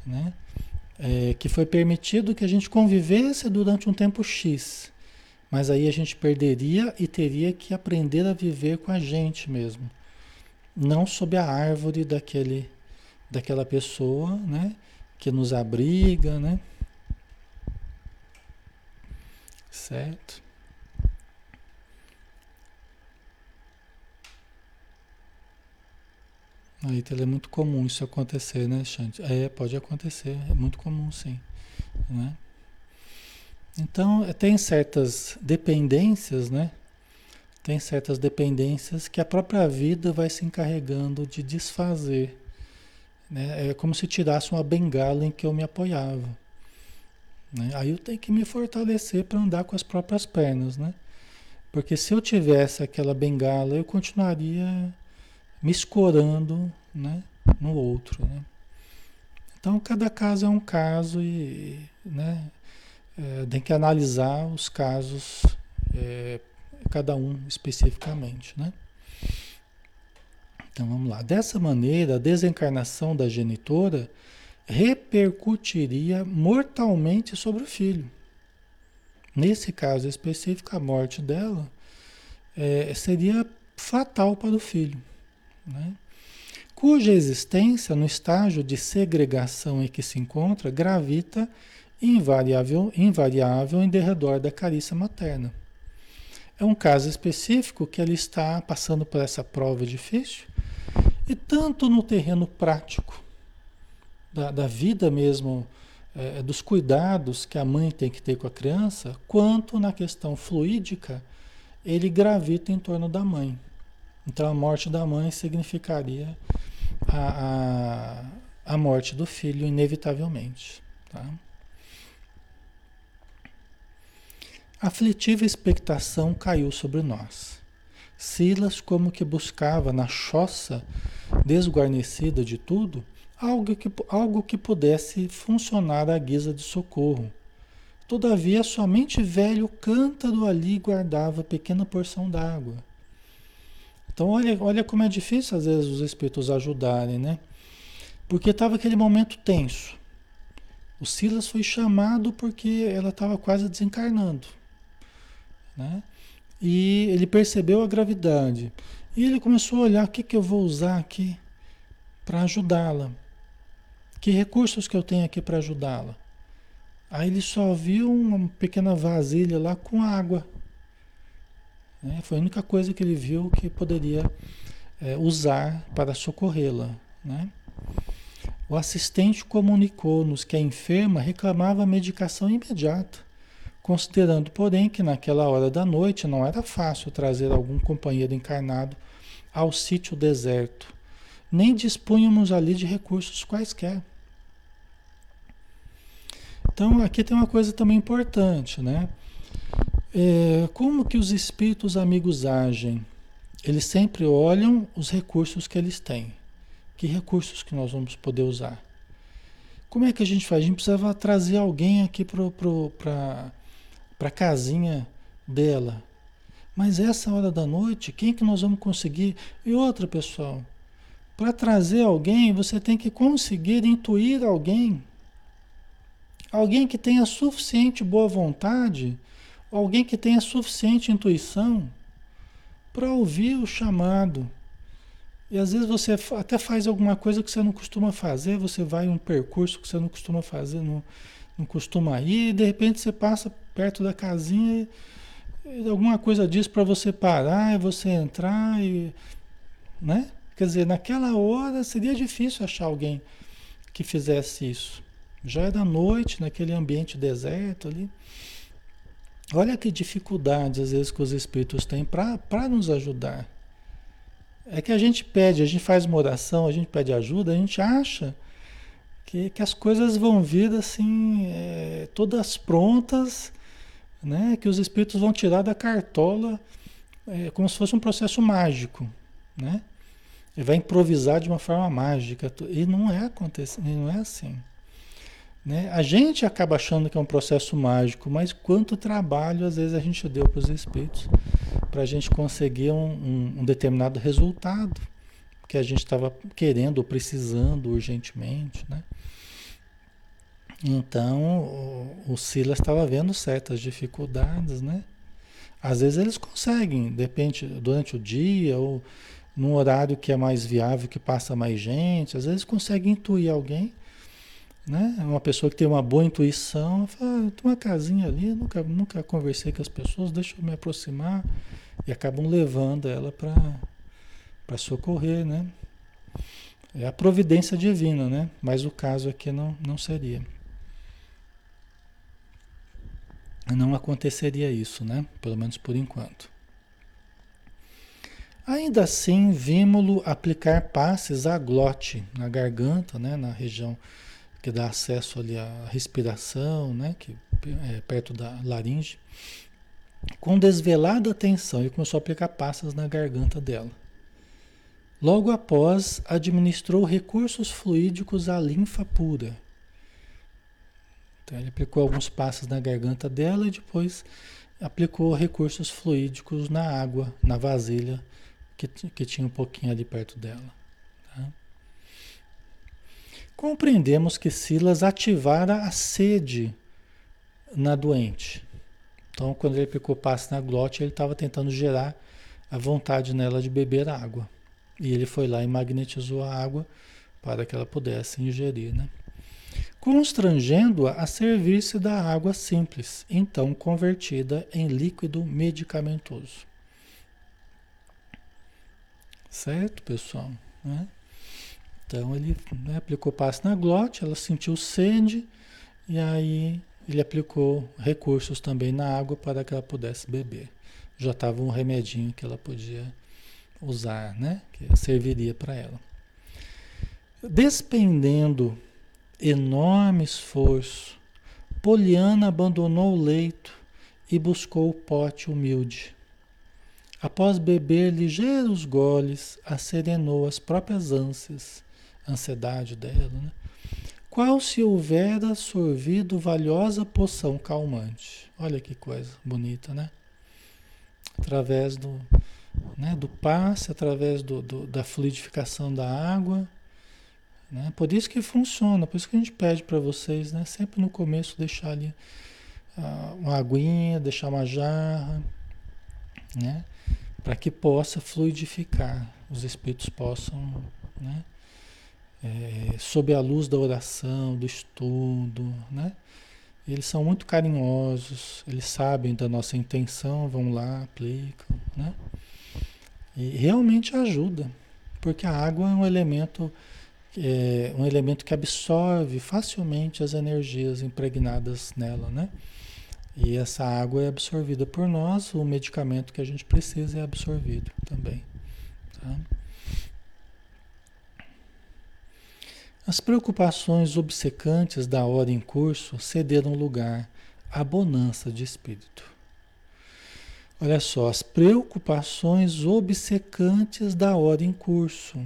[SPEAKER 1] né? É, que foi permitido que a gente convivesse durante um tempo X. Mas aí a gente perderia e teria que aprender a viver com a gente mesmo. Não sob a árvore daquele, daquela pessoa, né? Que nos abriga, né? Certo? Aí é muito comum isso acontecer, né, Xande? É, pode acontecer, é muito comum, sim. Né? Então, tem certas dependências, né? Tem certas dependências que a própria vida vai se encarregando de desfazer. Né? É como se tirasse uma bengala em que eu me apoiava. Né? Aí eu tenho que me fortalecer para andar com as próprias pernas, né? Porque se eu tivesse aquela bengala, eu continuaria me escorando né? no outro. Né? Então, cada caso é um caso e né? É, tem que analisar os casos, é, cada um especificamente, né? Então vamos lá. Dessa maneira, a desencarnação da genitora repercutiria mortalmente sobre o filho. Nesse caso específico, a morte dela é, seria fatal para o filho, né? cuja existência, no estágio de segregação em que se encontra, gravita invariável, invariável em derredor da carícia materna. É um caso específico que ele está passando por essa prova difícil, e tanto no terreno prático, da, da vida mesmo, é, dos cuidados que a mãe tem que ter com a criança, quanto na questão fluídica, ele gravita em torno da mãe. Então a morte da mãe significaria a, a, a morte do filho, inevitavelmente. Tá? Aflitiva expectação caiu sobre nós. Silas, como que buscava na choça desguarnecida de tudo, algo que, algo que pudesse funcionar à guisa de socorro. Todavia, somente velho cântaro ali guardava pequena porção d'água. Então, olha, olha como é difícil às vezes os espíritos ajudarem, né? Porque estava aquele momento tenso. O Silas foi chamado porque ela estava quase desencarnando. Né? E ele percebeu a gravidade. E ele começou a olhar o que, que eu vou usar aqui para ajudá-la. Que recursos que eu tenho aqui para ajudá-la? Aí ele só viu uma pequena vasilha lá com água. Né? Foi a única coisa que ele viu que poderia é, usar para socorrê-la. Né? O assistente comunicou-nos que a enferma reclamava medicação imediata considerando, porém, que naquela hora da noite não era fácil trazer algum companheiro encarnado ao sítio deserto, nem dispunhamos ali de recursos quaisquer. Então, aqui tem uma coisa também importante, né? É, como que os espíritos amigos agem? Eles sempre olham os recursos que eles têm. Que recursos que nós vamos poder usar? Como é que a gente faz? A gente precisava trazer alguém aqui para para a casinha dela. Mas essa hora da noite, quem que nós vamos conseguir? E outra, pessoal, para trazer alguém, você tem que conseguir intuir alguém. Alguém que tenha suficiente boa vontade, alguém que tenha suficiente intuição para ouvir o chamado. E às vezes você até faz alguma coisa que você não costuma fazer, você vai um percurso que você não costuma fazer, não, não costuma ir, e de repente você passa perto da casinha alguma coisa diz para você parar e você entrar e, né? Quer dizer, naquela hora seria difícil achar alguém que fizesse isso. Já é da noite, naquele ambiente deserto ali. Olha que dificuldades às vezes que os espíritos têm para nos ajudar. É que a gente pede, a gente faz uma oração, a gente pede ajuda, a gente acha que, que as coisas vão vir assim, é, todas prontas né, que os espíritos vão tirar da cartola é, como se fosse um processo mágico, né? E vai improvisar de uma forma mágica. E não é acontecendo, não é assim. Né? A gente acaba achando que é um processo mágico, mas quanto trabalho às vezes a gente deu para os espíritos para a gente conseguir um, um, um, determinado resultado que a gente estava querendo ou precisando urgentemente, né? Então, o, o Silas estava vendo certas dificuldades, né? Às vezes eles conseguem, depende, durante o dia ou num horário que é mais viável, que passa mais gente, às vezes conseguem intuir alguém, né? Uma pessoa que tem uma boa intuição, fala, ah, tem uma casinha ali, nunca, nunca conversei com as pessoas, deixa eu me aproximar, e acabam levando ela para socorrer, né? É a providência divina, né? Mas o caso aqui não, não seria. Não aconteceria isso, né? Pelo menos por enquanto. Ainda assim, vimos-lo aplicar passes à glote, na garganta, né? na região que dá acesso ali à respiração, né? que é perto da laringe. Com desvelada atenção, ele começou a aplicar passes na garganta dela. Logo após, administrou recursos fluídicos à linfa pura, então ele aplicou alguns passos na garganta dela e depois aplicou recursos fluídicos na água, na vasilha que, que tinha um pouquinho ali perto dela. Tá? Compreendemos que Silas ativara a sede na doente. Então, quando ele aplicou passe na glote, ele estava tentando gerar a vontade nela de beber água. E ele foi lá e magnetizou a água para que ela pudesse ingerir, né? Constrangendo-a a, servir-se da água simples, então convertida em líquido medicamentoso. Certo, pessoal? Né? Então ele né, aplicou passe na glote, ela sentiu sede e aí ele aplicou recursos também na água para que ela pudesse beber. Já estava um remedinho que ela podia usar, né? Que serviria para ela. Despendendo enorme esforço, Poliana abandonou o leito e buscou o pote humilde. Após beber ligeiros goles, acerenou as próprias ânsias, ansiedade dela, né? Qual se houvera sorvido valiosa poção calmante. Olha que coisa bonita, né? Através do, né, do passe, através do, do da fluidificação da água, né? Por isso que funciona, por isso que a gente pede para vocês, né? sempre no começo deixar ali uh, uma aguinha, deixar uma jarra, né? para que possa fluidificar, os espíritos possam, né? É, sob a luz da oração, do estudo, né? Eles são muito carinhosos, eles sabem da nossa intenção, vão lá, aplicam, né? E realmente ajuda, porque a água é um elemento é um elemento que absorve facilmente as energias impregnadas nela, né? E essa água é absorvida por nós, o medicamento que a gente precisa é absorvido também. Tá? As preocupações obcecantes da hora em curso cederam lugar à bonança de espírito. Olha só, as preocupações obcecantes da hora em curso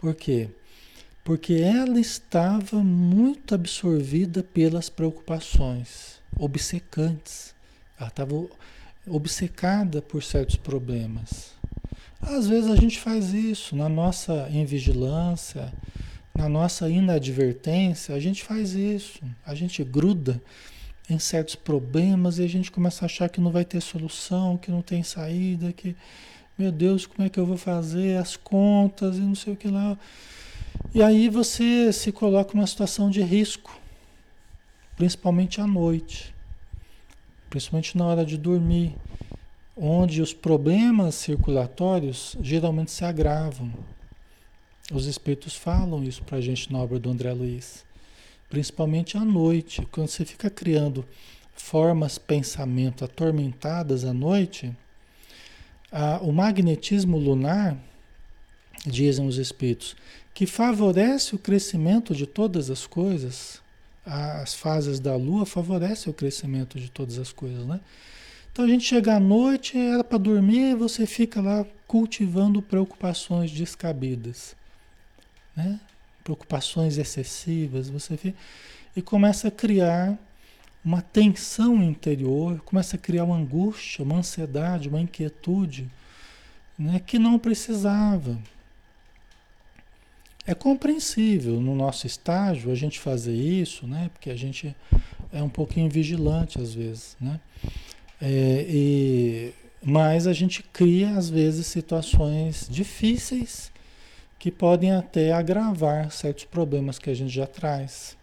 [SPEAKER 1] por quê? Porque ela estava muito absorvida pelas preocupações obcecantes. Ela estava obcecada por certos problemas. Às vezes a gente faz isso na nossa invigilância, na nossa inadvertência, a gente faz isso. A gente gruda em certos problemas e a gente começa a achar que não vai ter solução, que não tem saída, que, meu Deus, como é que eu vou fazer as contas e não sei o que lá. E aí você se coloca numa situação de risco, principalmente à noite, principalmente na hora de dormir, onde os problemas circulatórios geralmente se agravam. Os espíritos falam isso para a gente na obra do André Luiz principalmente à noite, quando você fica criando formas pensamento atormentadas à noite, o magnetismo lunar, dizem os espíritos, que favorece o crescimento de todas as coisas, as fases da lua favorecem o crescimento de todas as coisas, né? Então a gente chega à noite, era para dormir, você fica lá cultivando preocupações descabidas, né? preocupações excessivas, você vê, e começa a criar uma tensão interior, começa a criar uma angústia, uma ansiedade, uma inquietude, né, que não precisava. É compreensível no nosso estágio a gente fazer isso, né, porque a gente é um pouquinho vigilante às vezes, né, é, e, mas a gente cria às vezes situações difíceis que podem até agravar certos problemas que a gente já traz,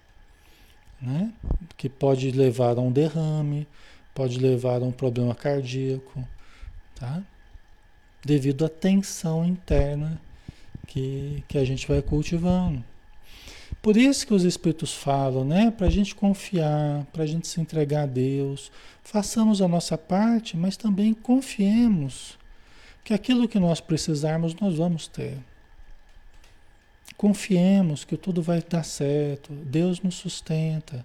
[SPEAKER 1] né? Que pode levar a um derrame, pode levar a um problema cardíaco, tá? Devido à tensão interna que, que a gente vai cultivando. Por isso que os Espíritos falam, né? Para a gente confiar, para a gente se entregar a Deus, façamos a nossa parte, mas também confiemos que aquilo que nós precisarmos nós vamos ter. Confiemos que tudo vai dar certo. Deus nos sustenta.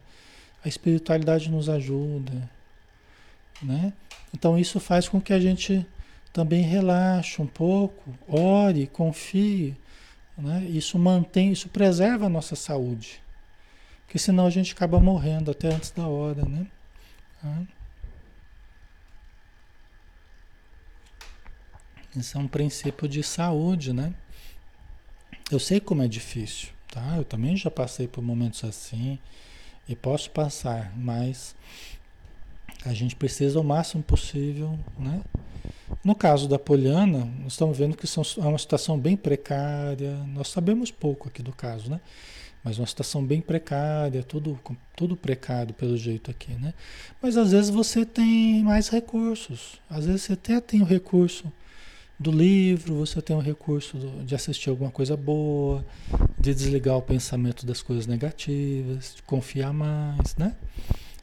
[SPEAKER 1] A espiritualidade nos ajuda. Né? Então isso faz com que a gente também relaxe um pouco, ore, confie. Né? Isso mantém, isso preserva a nossa saúde. Porque senão a gente acaba morrendo até antes da hora, né? Ah. Isso é um princípio de saúde, né? Eu sei como é difícil, tá? Eu também já passei por momentos assim e posso passar, mas a gente precisa o máximo possível, né? No caso da Poliana, nós estamos vendo que são, é uma situação bem precária. Nós sabemos pouco aqui do caso, né? Mas uma situação bem precária, tudo, tudo precário pelo jeito aqui, né? Mas às vezes você tem mais recursos. Às vezes você até tem o recurso do livro, você tem o recurso de assistir alguma coisa boa, de desligar o pensamento das coisas negativas, de confiar mais, né?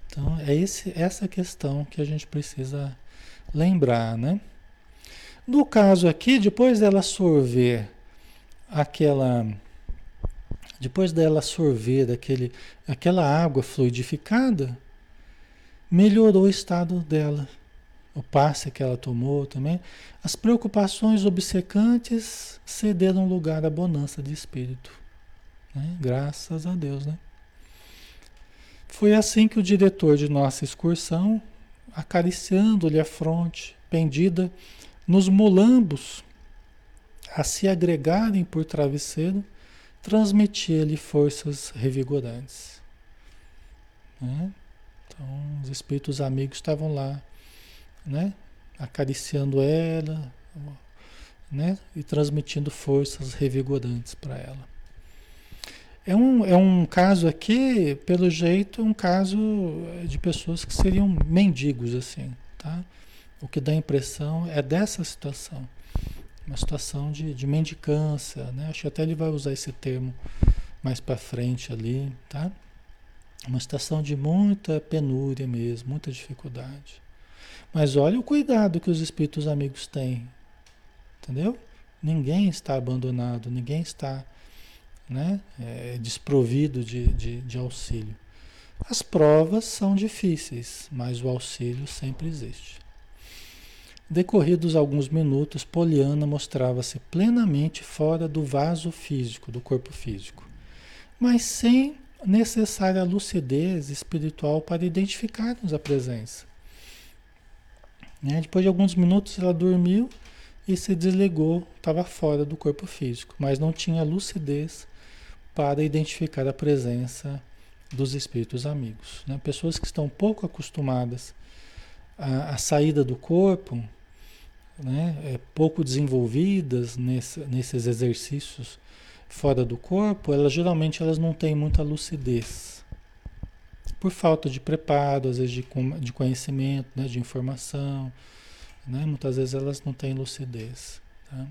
[SPEAKER 1] Então, é esse, essa questão que a gente precisa lembrar, né? No caso aqui, depois dela sorver aquela depois dela sorver daquele, aquela água fluidificada, melhorou o estado dela o passe que ela tomou também, as preocupações obcecantes cederam lugar à bonança de espírito. Né? Graças a Deus, né? Foi assim que o diretor de nossa excursão, acariciando-lhe a fronte, pendida nos mulambos, a se agregarem por travesseiro, transmitia-lhe forças revigorantes. Né? Então, os espíritos amigos estavam lá né? Acariciando ela, né? E transmitindo forças revigorantes para ela. É um, é um caso aqui, pelo jeito, um caso de pessoas que seriam mendigos, assim, tá? O que dá a impressão é dessa situação. Uma situação de, de mendicância, né? Acho que até ele vai usar esse termo mais para frente ali, tá? Uma situação de muita penúria mesmo, muita dificuldade. Mas olha o cuidado que os espíritos amigos têm. Entendeu? Ninguém está abandonado, ninguém está né, é, desprovido de, de, de auxílio. As provas são difíceis, mas o auxílio sempre existe. Decorridos alguns minutos, Poliana mostrava-se plenamente fora do vaso físico, do corpo físico, mas sem necessária lucidez espiritual para identificarmos a presença. Né? Depois de alguns minutos ela dormiu e se desligou, estava fora do corpo físico, mas não tinha lucidez para identificar a presença dos espíritos amigos. Né? Pessoas que estão pouco acostumadas à, à saída do corpo, né? é, pouco desenvolvidas nesse, nesses exercícios fora do corpo, elas geralmente elas não têm muita lucidez. Por falta de preparo, às vezes de, de conhecimento, né? de informação. Né? Muitas vezes elas não têm lucidez. Tá?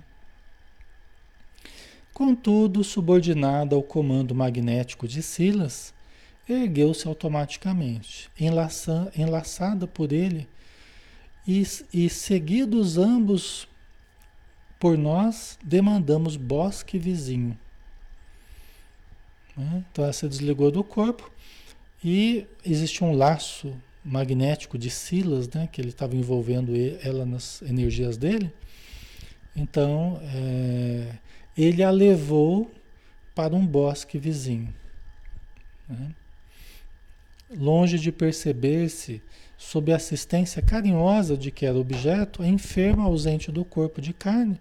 [SPEAKER 1] Contudo, subordinada ao comando magnético de Silas, ergueu-se automaticamente, enlaça, enlaçada por ele, e, e seguidos ambos por nós, demandamos bosque vizinho. Né? Então ela se desligou do corpo e existe um laço magnético de Silas, né, que ele estava envolvendo ela nas energias dele. Então, é, ele a levou para um bosque vizinho. Né? Longe de perceber-se, sob a assistência carinhosa de que era objeto, a enferma ausente do corpo de carne,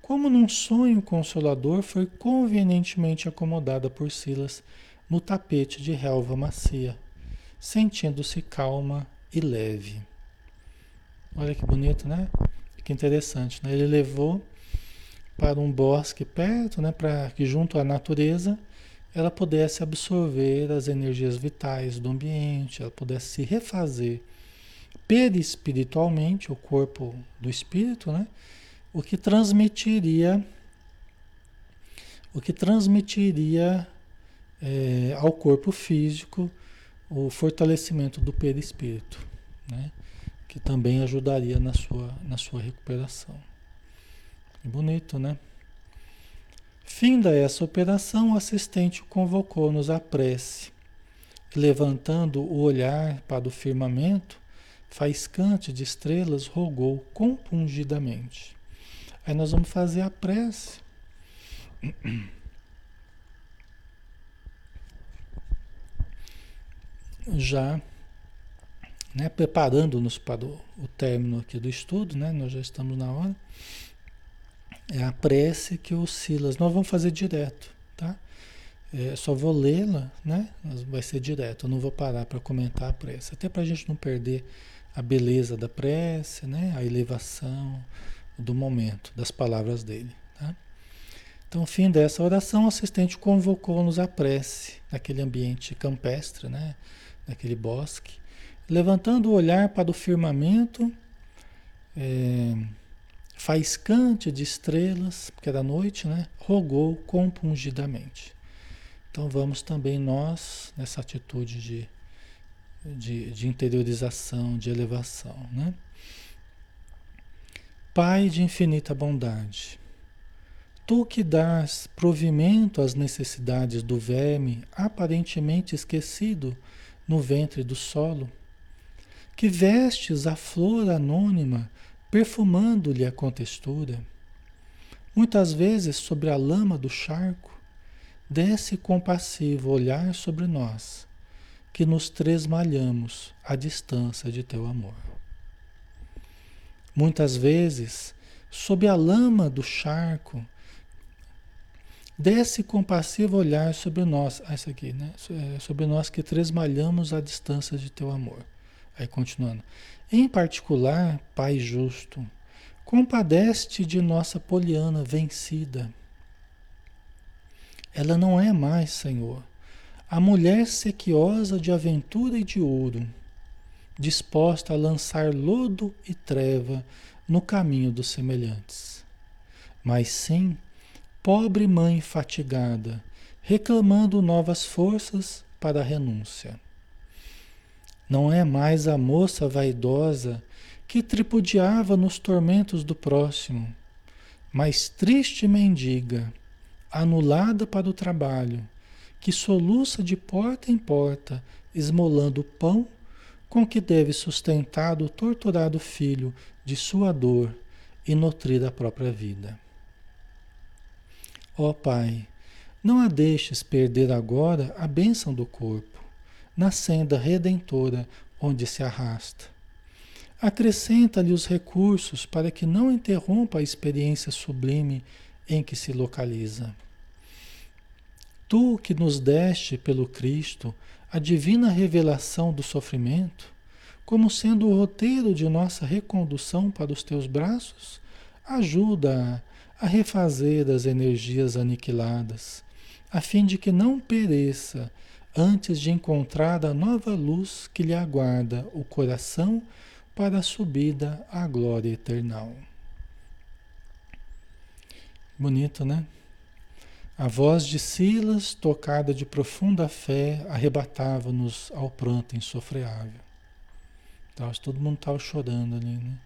[SPEAKER 1] como num sonho consolador, foi convenientemente acomodada por Silas no tapete de relva macia, sentindo-se calma e leve. Olha que bonito, né? Que interessante, né? Ele levou para um bosque perto, né, para que junto à natureza ela pudesse absorver as energias vitais do ambiente, ela pudesse se refazer perispiritualmente, o corpo do espírito, né? o que transmitiria o que transmitiria é, ao corpo físico o fortalecimento do perispírito, né? que também ajudaria na sua, na sua recuperação. bonito, né? Finda essa operação, o assistente convocou-nos à prece, levantando o olhar para o firmamento, faiscante de estrelas, rogou compungidamente. Aí nós vamos fazer a prece. Já né, preparando-nos para o, o término aqui do estudo, né, nós já estamos na hora. É a prece que o Silas. Nós vamos fazer direto, tá? É, só vou lê-la, né? Vai ser direto. Eu não vou parar para comentar a prece, até para a gente não perder a beleza da prece, né? A elevação, do momento, das palavras dele. Tá? Então, fim dessa oração, o assistente convocou-nos à prece, naquele ambiente campestre, né? Naquele bosque, levantando o olhar para o firmamento, é, faiscante de estrelas, porque era noite, né? rogou compungidamente. Então vamos também nós nessa atitude de, de, de interiorização, de elevação. Né? Pai de infinita bondade, tu que dás provimento às necessidades do verme aparentemente esquecido no ventre do solo, que vestes a flor anônima perfumando-lhe a contextura, muitas vezes sobre a lama do charco, desce compassivo olhar sobre nós, que nos tresmalhamos à distância de teu amor. Muitas vezes, sob a lama do charco, desce compassivo olhar sobre nós, ah, isso aqui, né? É, sobre nós que tresmalhamos a distância de teu amor. Aí continuando. Em particular, Pai justo, compadece de nossa Poliana vencida. Ela não é mais, Senhor, a mulher sequiosa de aventura e de ouro disposta a lançar lodo e treva no caminho dos semelhantes. Mas sim, pobre mãe fatigada, reclamando novas forças para a renúncia. Não é mais a moça vaidosa que tripudiava nos tormentos do próximo, mas triste mendiga, anulada para o trabalho, que soluça de porta em porta, esmolando pão com que deve sustentar o torturado filho de sua dor e nutrir a própria vida. Ó Pai, não a deixes perder agora a bênção do corpo, na senda redentora onde se arrasta. acrescenta-lhe os recursos para que não interrompa a experiência sublime em que se localiza. Tu que nos deste pelo Cristo a divina revelação do sofrimento, como sendo o roteiro de nossa recondução para os teus braços, ajuda a refazer as energias aniquiladas, a fim de que não pereça antes de encontrar a nova luz que lhe aguarda o coração para a subida à glória eternal. Bonito, né? A voz de Silas, tocada de profunda fé, arrebatava-nos ao pranto insofreável. Então, todo mundo estava chorando ali, né?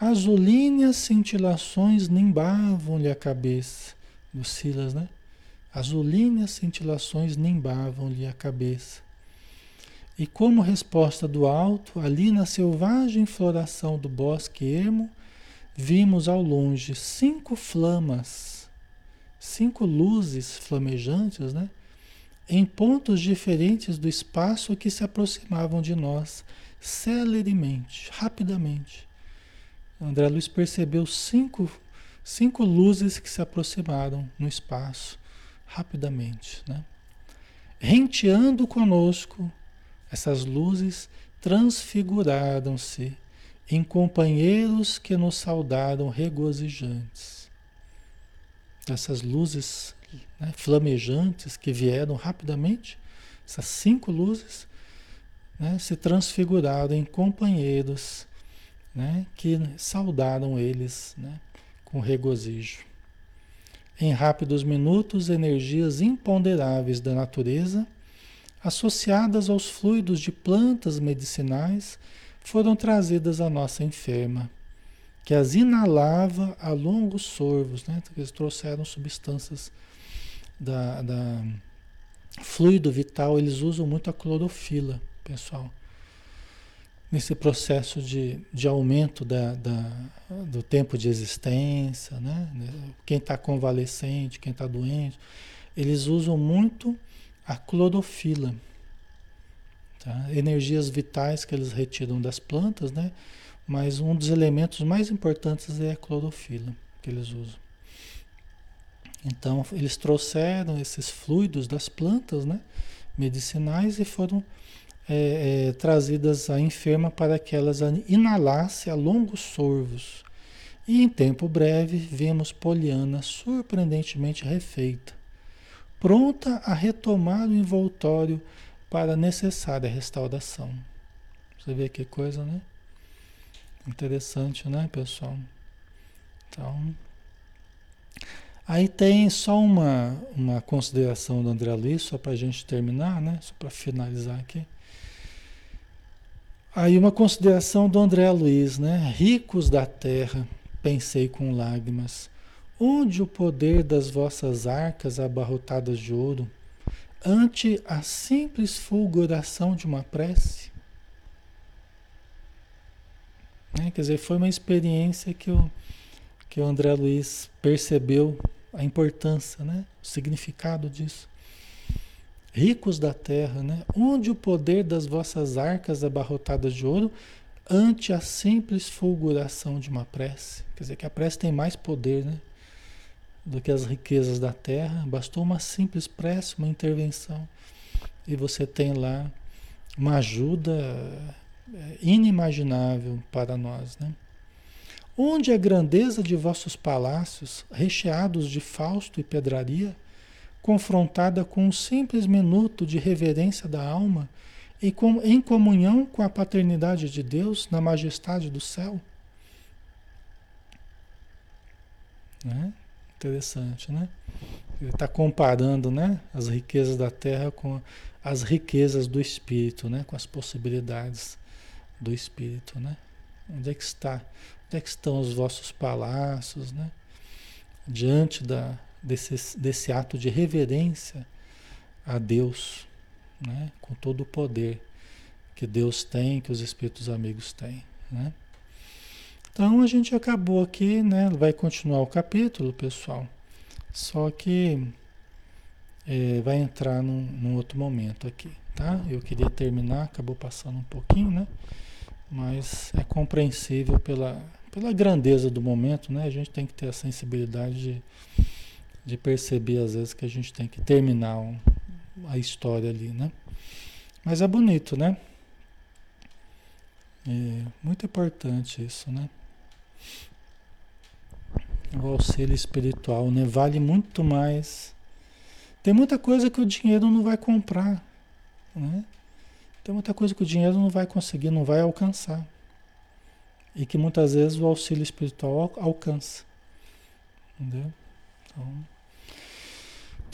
[SPEAKER 1] Azulíneas cintilações nimbavam-lhe a cabeça. Do Silas, né? Azulíneas cintilações nimbavam-lhe a cabeça. E como resposta do alto, ali na selvagem floração do bosque ermo, vimos ao longe cinco flamas, cinco luzes flamejantes, né? Em pontos diferentes do espaço que se aproximavam de nós, celeremente, rapidamente. André Luiz percebeu cinco, cinco luzes que se aproximaram no espaço, rapidamente, né? Renteando conosco, essas luzes transfiguraram-se em companheiros que nos saudaram regozijantes. Essas luzes né, flamejantes que vieram rapidamente, essas cinco luzes, né, se transfiguraram em companheiros né, que saudaram eles né, com regozijo. Em rápidos minutos, energias imponderáveis da natureza associadas aos fluidos de plantas medicinais, foram trazidas à nossa enferma, que as inalava a longos sorvos, né? Eles trouxeram substâncias da, da fluido vital, eles usam muito a clorofila, pessoal. Nesse processo de, de aumento da, da, do tempo de existência, né? Quem está convalescente, quem está doente, eles usam muito a clorofila. Tá? Energias vitais que eles retiram das plantas, né? Mas um dos elementos mais importantes é a clorofila que eles usam. Então, eles trouxeram esses fluidos das plantas, né? Medicinais e foram é, é, trazidas à enferma para que elas inalasse a longos sorvos. E em tempo breve vimos Poliana surpreendentemente refeita pronta a retomar o envoltório para a necessária restauração. Você vê que coisa, né? Interessante, né, pessoal? Então, aí tem só uma, uma consideração do André Luiz, só para a gente terminar, né? Só para finalizar aqui. Aí uma consideração do André Luiz, né? Ricos da terra, pensei com lágrimas Onde o poder das vossas arcas abarrotadas de ouro, ante a simples fulguração de uma prece? Né? Quer dizer, foi uma experiência que o, que o André Luiz percebeu a importância, né? o significado disso. Ricos da terra, né? onde o poder das vossas arcas abarrotadas de ouro, ante a simples fulguração de uma prece. Quer dizer, que a prece tem mais poder, né? do que as riquezas da terra. Bastou uma simples prece, uma intervenção, e você tem lá uma ajuda é, inimaginável para nós. Né? Onde a grandeza de vossos palácios, recheados de fausto e pedraria, confrontada com um simples minuto de reverência da alma e com, em comunhão com a paternidade de Deus na majestade do céu? Né? Interessante, né? Ele está comparando né, as riquezas da terra com as riquezas do espírito, né? Com as possibilidades do espírito, né? Onde é que está? Onde é que estão os vossos palácios, né? Diante da, desse, desse ato de reverência a Deus, né? Com todo o poder que Deus tem, que os espíritos amigos têm, né? Então a gente acabou aqui, né? Vai continuar o capítulo, pessoal. Só que é, vai entrar num, num, outro momento aqui, tá? Eu queria terminar, acabou passando um pouquinho, né? mas é compreensível pela, pela grandeza do momento, né? A gente tem que ter a sensibilidade de, de perceber às vezes que a gente tem que terminar um, a história ali, né? Mas é bonito, né? É muito importante isso, né? O auxílio espiritual, né? Vale muito mais. Tem muita coisa que o dinheiro não vai comprar, né? Tem muita coisa que o dinheiro não vai conseguir, não vai alcançar e que muitas vezes o auxílio espiritual alcança. Entendeu? Então,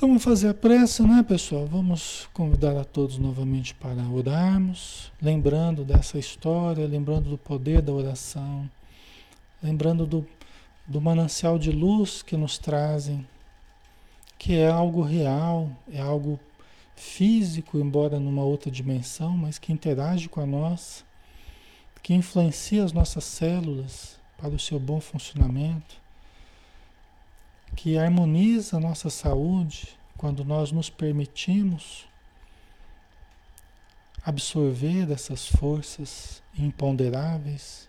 [SPEAKER 1] então vamos fazer a prece, né, pessoal? Vamos convidar a todos novamente para orarmos, lembrando dessa história, lembrando do poder da oração, lembrando do, do manancial de luz que nos trazem, que é algo real, é algo físico, embora numa outra dimensão, mas que interage com a nossa que influencia as nossas células para o seu bom funcionamento, que harmoniza a nossa saúde quando nós nos permitimos absorver essas forças imponderáveis,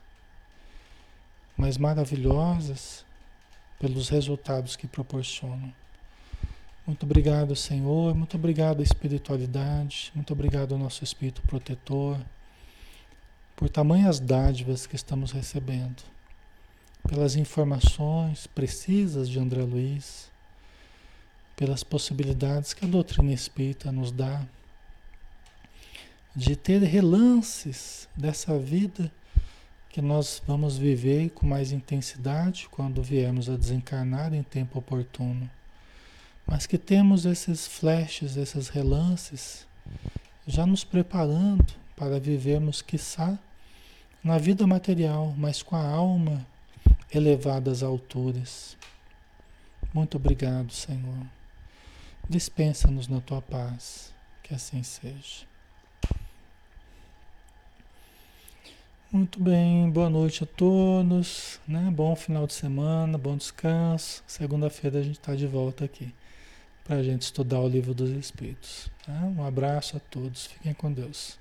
[SPEAKER 1] mas maravilhosas pelos resultados que proporcionam. Muito obrigado, Senhor. Muito obrigado, espiritualidade. Muito obrigado, nosso Espírito protetor por tamanhas dádivas que estamos recebendo, pelas informações precisas de André Luiz, pelas possibilidades que a doutrina espírita nos dá de ter relances dessa vida que nós vamos viver com mais intensidade quando viemos a desencarnar em tempo oportuno. Mas que temos esses flashes, esses relances, já nos preparando para vivermos, quiçá, na vida material, mas com a alma elevada às alturas. Muito obrigado, Senhor. Dispensa-nos na tua paz, que assim seja. Muito bem, boa noite a todos, né? Bom final de semana, bom descanso. Segunda-feira a gente está de volta aqui para a gente estudar o livro dos Espíritos. Tá? Um abraço a todos, fiquem com Deus.